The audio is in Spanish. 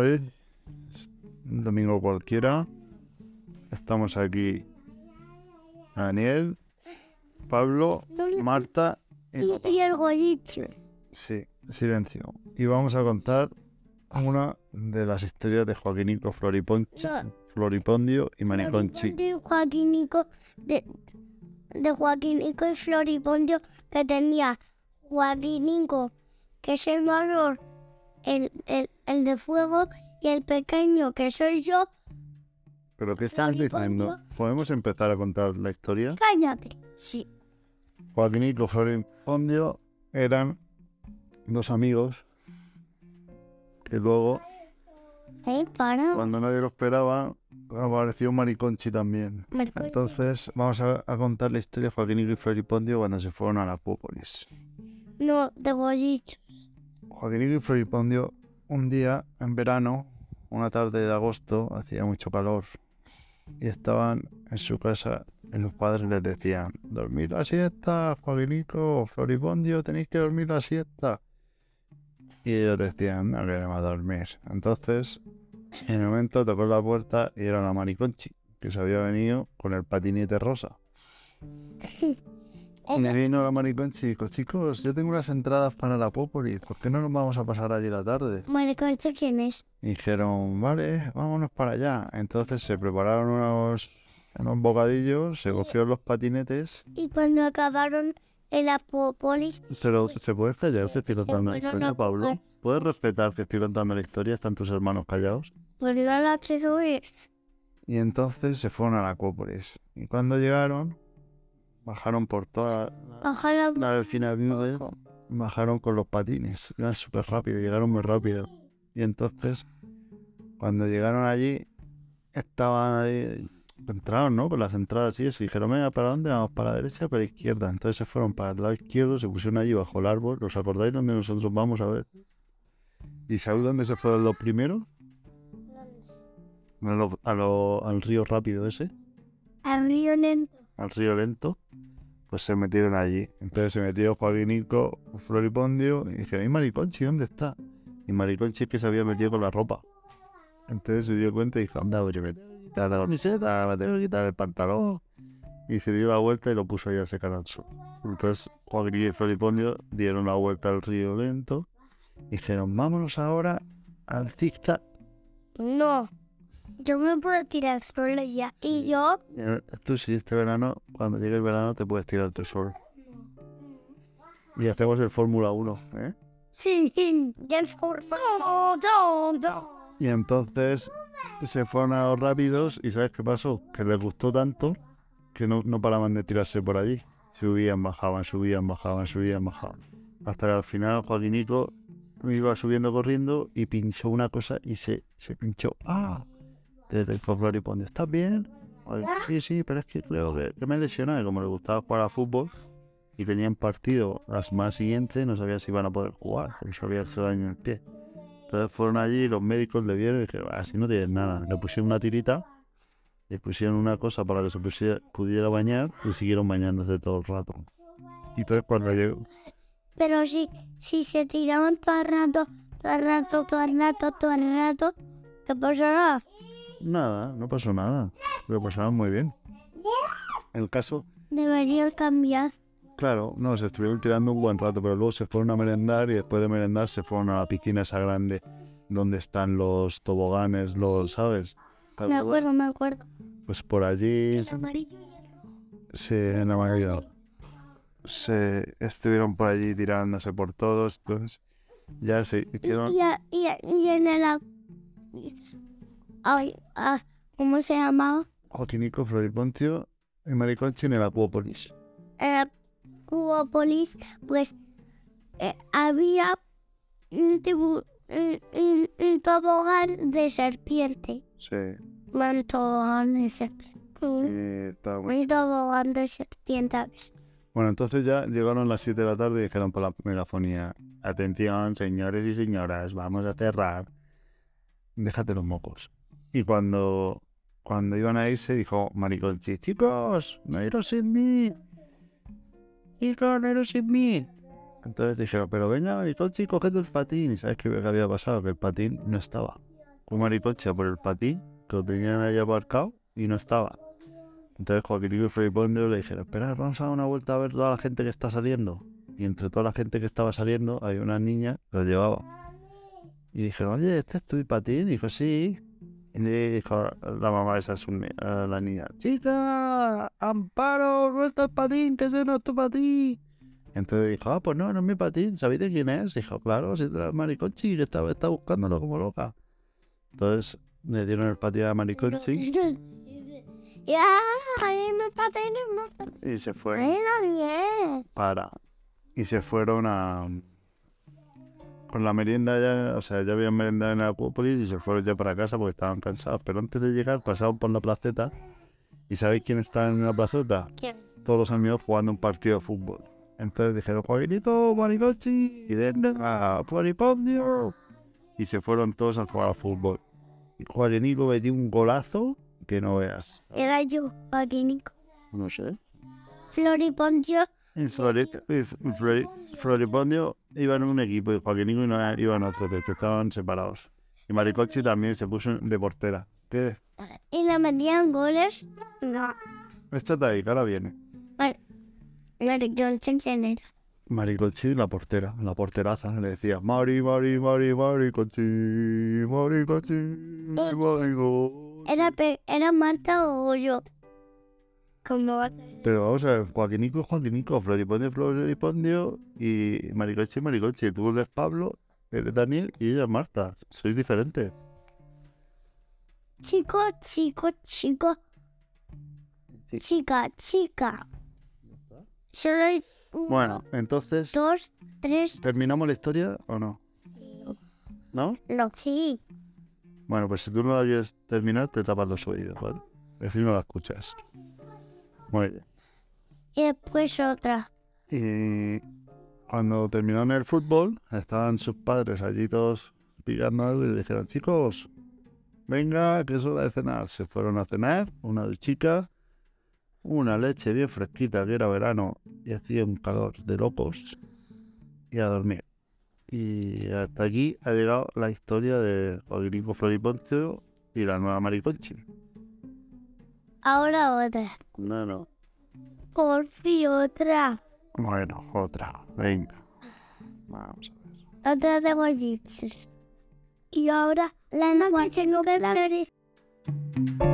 Hoy es un domingo cualquiera. Estamos aquí Daniel, Pablo, Marta y... Y el gollito. Sí, silencio. Y vamos a contar una de las historias de Joaquinico Floriponchi, No. Floripondio y Maniconchi. Joaquinico, de, de Joaquinico y Floripondio que tenía Joaquinico, que es el mayor, el, el, el de fuego, y el pequeño, que soy yo. ¿Pero qué estás diciendo? ¿Podemos empezar a contar la historia? Cállate. Sí. Joaquinico Floripondio eran dos amigos que luego, ¿Eh? Para. cuando nadie lo esperaba, apareció Mariconchi también. Entonces, vamos a, a contar la historia de Joaquinico y Floripondio cuando se fueron a la Pópolis. No, de gollito. Joaquinico y Floripondio, un día en verano, una tarde de agosto, hacía mucho calor y estaban en su casa y los padres les decían: Dormir la siesta, Joaquinico, Floripondio, tenéis que dormir la siesta. Y ellos decían: No queremos dormir. Entonces, en el momento tocó la puerta y era la Mariconchi, que se había venido con el patinete rosa. Y me vino la Mariconchi y dijo, chicos, yo tengo unas entradas para la Pópolis, ¿por qué no nos vamos a pasar allí la tarde? Mariconcho, ¿quién es? Y dijeron, vale, vámonos para allá. Entonces se prepararon unos, unos bocadillos, se cogieron los patinetes. Y cuando acabaron en la Popolis, ¿Se, lo, ¿se puede callar que estoy contando la historia, a Pablo? ¿Puedes respetar que estoy contando la historia? ¿Están tus hermanos callados? pues no la subir. Y entonces se fueron a la Acuópolis. Y cuando llegaron, bajaron por toda la, Ojalá. la viuda, bajaron con los patines. Iban súper rápido, llegaron muy rápido. Y entonces, cuando llegaron allí, estaban ahí, entraron, ¿no? Por las entradas y eso. Y dijeron, venga, ¿para dónde vamos? ¿Para la derecha o para la izquierda? Entonces se fueron para el lado izquierdo, se pusieron allí bajo el árbol. ¿Os acordáis dónde nosotros vamos a ver? ¿Y sabéis dónde se fueron los primeros? A lo- a lo- al río rápido ese Abrió lento. al río lento, pues se metieron allí. Entonces se metió Joaquinico, Floripondio, y dijeron, ¿y Mariconchi dónde está? Y Mariconchi es que se había metido con la ropa. Entonces se dio cuenta y dijo, anda, pues yo me quitar la camiseta, me tengo que quitar el pantalón. Y se dio la vuelta y lo puso ahí a secar al sol. Entonces Joaquinico y Floripondio dieron la vuelta al río lento y dijeron, vámonos ahora al zigzag. No. Yo me puedo tirar solo ya. Y yo. Eh, Tú sí, este verano, cuando llegue el verano, te puedes tirar tu sol. Y hacemos el Fórmula 1, ¿eh? Sí. No, no, no. Y entonces se fueron a los rápidos y ¿sabes qué pasó? Que les gustó tanto que no, no paraban de tirarse por allí. Subían, bajaban, subían, bajaban, subían, bajaban. Hasta que al final Joaquinico iba subiendo corriendo y pinchó una cosa y se, se pinchó. ¡Ah! Desde el Floripondio. ¿Estás bien? Ay, sí, sí, pero es que creo que, que me lesioné. Como le gustaba jugar a fútbol y tenían partido la semana siguiente, no sabía si iban a poder jugar, porque se había hecho daño en el pie. Entonces fueron allí, los médicos le vieron y dijeron, así no tienes nada. Le pusieron una tirita, le pusieron una cosa para que se pusiera- pudiera bañar y siguieron bañándose todo el rato. Y entonces cuando llegó, Pero si, si se tiraban todo el rato, todo el rato, todo el rato, todo el rato, ¿qué pasará? Nada, no pasó nada. Lo pasaban muy bien. El caso, Deberías cambiar. claro, no, se estuvieron tirando un buen rato, pero luego se fueron a merendar y después de merendar se fueron a la piscina esa grande donde están los toboganes, los, ¿sabes? ¿Te Me acuerdo, me acuerdo. Pues por allí El amarillo y el Sí, en mayoría. Se estuvieron por allí tirándose por todos. Entonces, ya se hicieron. Y, y, a- y en el... Ay, ah, ¿cómo se llamaba? Joaquinico, Floriponcio y Mariconchi en el Acuópolis. En la Cuópolis, pues eh, había un, tibu- un, un- un tobogán de serpiente. Sí. Un tobogán de serpiente. Un, tobogán de serpiente. Bueno, entonces ya llegaron las 7 de la tarde y dijeron por la megafonía: Atención, señores y señoras, vamos a cerrar. Déjate los mocos. Y cuando, cuando iban a irse, dijo Mariconchi: Chicos, no iros sin mí. Chicos, no iros sin mí. Entonces dijeron: Pero venga, Mariconchi, coged el patín. ¿Y sabes qué había pasado? Que el patín no estaba. un maricoche por el patín, que lo tenían ahí aparcado y no estaba. Entonces Joaquín y Floripondio le dijeron, espera, vamos a dar una vuelta a ver toda la gente que está saliendo. Y entre toda la gente que estaba saliendo, hay una niña que lo llevaba. Y dijeron, oye, ¿este es tu patín? Y dijo, sí. Y le dijo la mamá esa es un, a la niña, chica, Amparo, no está el patín, que ese no es tu patín. Entonces dijo, ah, pues no, no es mi patín, ¿sabéis de quién es? dijo, claro, si era el maricochi que estaba, estaba buscándolo como loca. Entonces le dieron el patín a maricochi Ya, y se fue para... Y se fueron a... Con la merienda ya, o sea, ya habían merendado en Acuópolis y se fueron ya para casa porque estaban cansados. Pero antes de llegar pasaron por la placeta. ¿Y sabéis quién está en la placeta? ¿Quién? Todos los amigos jugando un partido de fútbol. Entonces dijeron, Joaquinito, Maricochi, y venga, Floripondio. Y se fueron todos a jugar al fútbol. Y Joaquinico metió un golazo que no veas. Era yo, Joaquínico. No sé. Floripondio, Flori- Floripondio iba en un equipo y Joaquinico no iba en otro, que estaban separados. Y Maricochi también se puso de portera. ¿Qué? y le metían goles. No, Échate ahí, que ahora viene. Maricoche quién era. Maricochi, la portera, la porteraza, le decía Mari, Mari, Mari, Maricochi, Maricochi, Maricochi. ¿Era, ¿Era Marta o yo? ¿Cómo va a ser? Pero vamos a ver, Joaquinico, Joaquinico, Floripondio, Floripondio y Maricochi, Maricochi. Tú eres Pablo, eres Daniel y ella es Marta. Sois diferentes. Chico, chico, chico. Sí. Chica, chica. Solo hay uno, Bueno, entonces, dos, tres. ¿terminamos la historia o no? ¿No? No, sí. Bueno, pues si tú no la quieres terminar, te tapas los oídos, ¿vale? Así no la escuchas. Muy bien. Y después otra. Y cuando terminaron el fútbol, estaban sus padres allí todos pillando algo y le dijeron, chicos, venga, que es hora de cenar. Se fueron a cenar, una duchica, una leche bien fresquita, que era verano, y hacía un calor de locos, y a dormir. Y hasta aquí ha llegado la historia de Joaquín Floriponcio y la nueva Mariconchi. Ahora otra. No, no. Por fin otra. Bueno, otra, venga. Vamos a ver. Otra de gollitos. Y ahora la noche tengo que flores.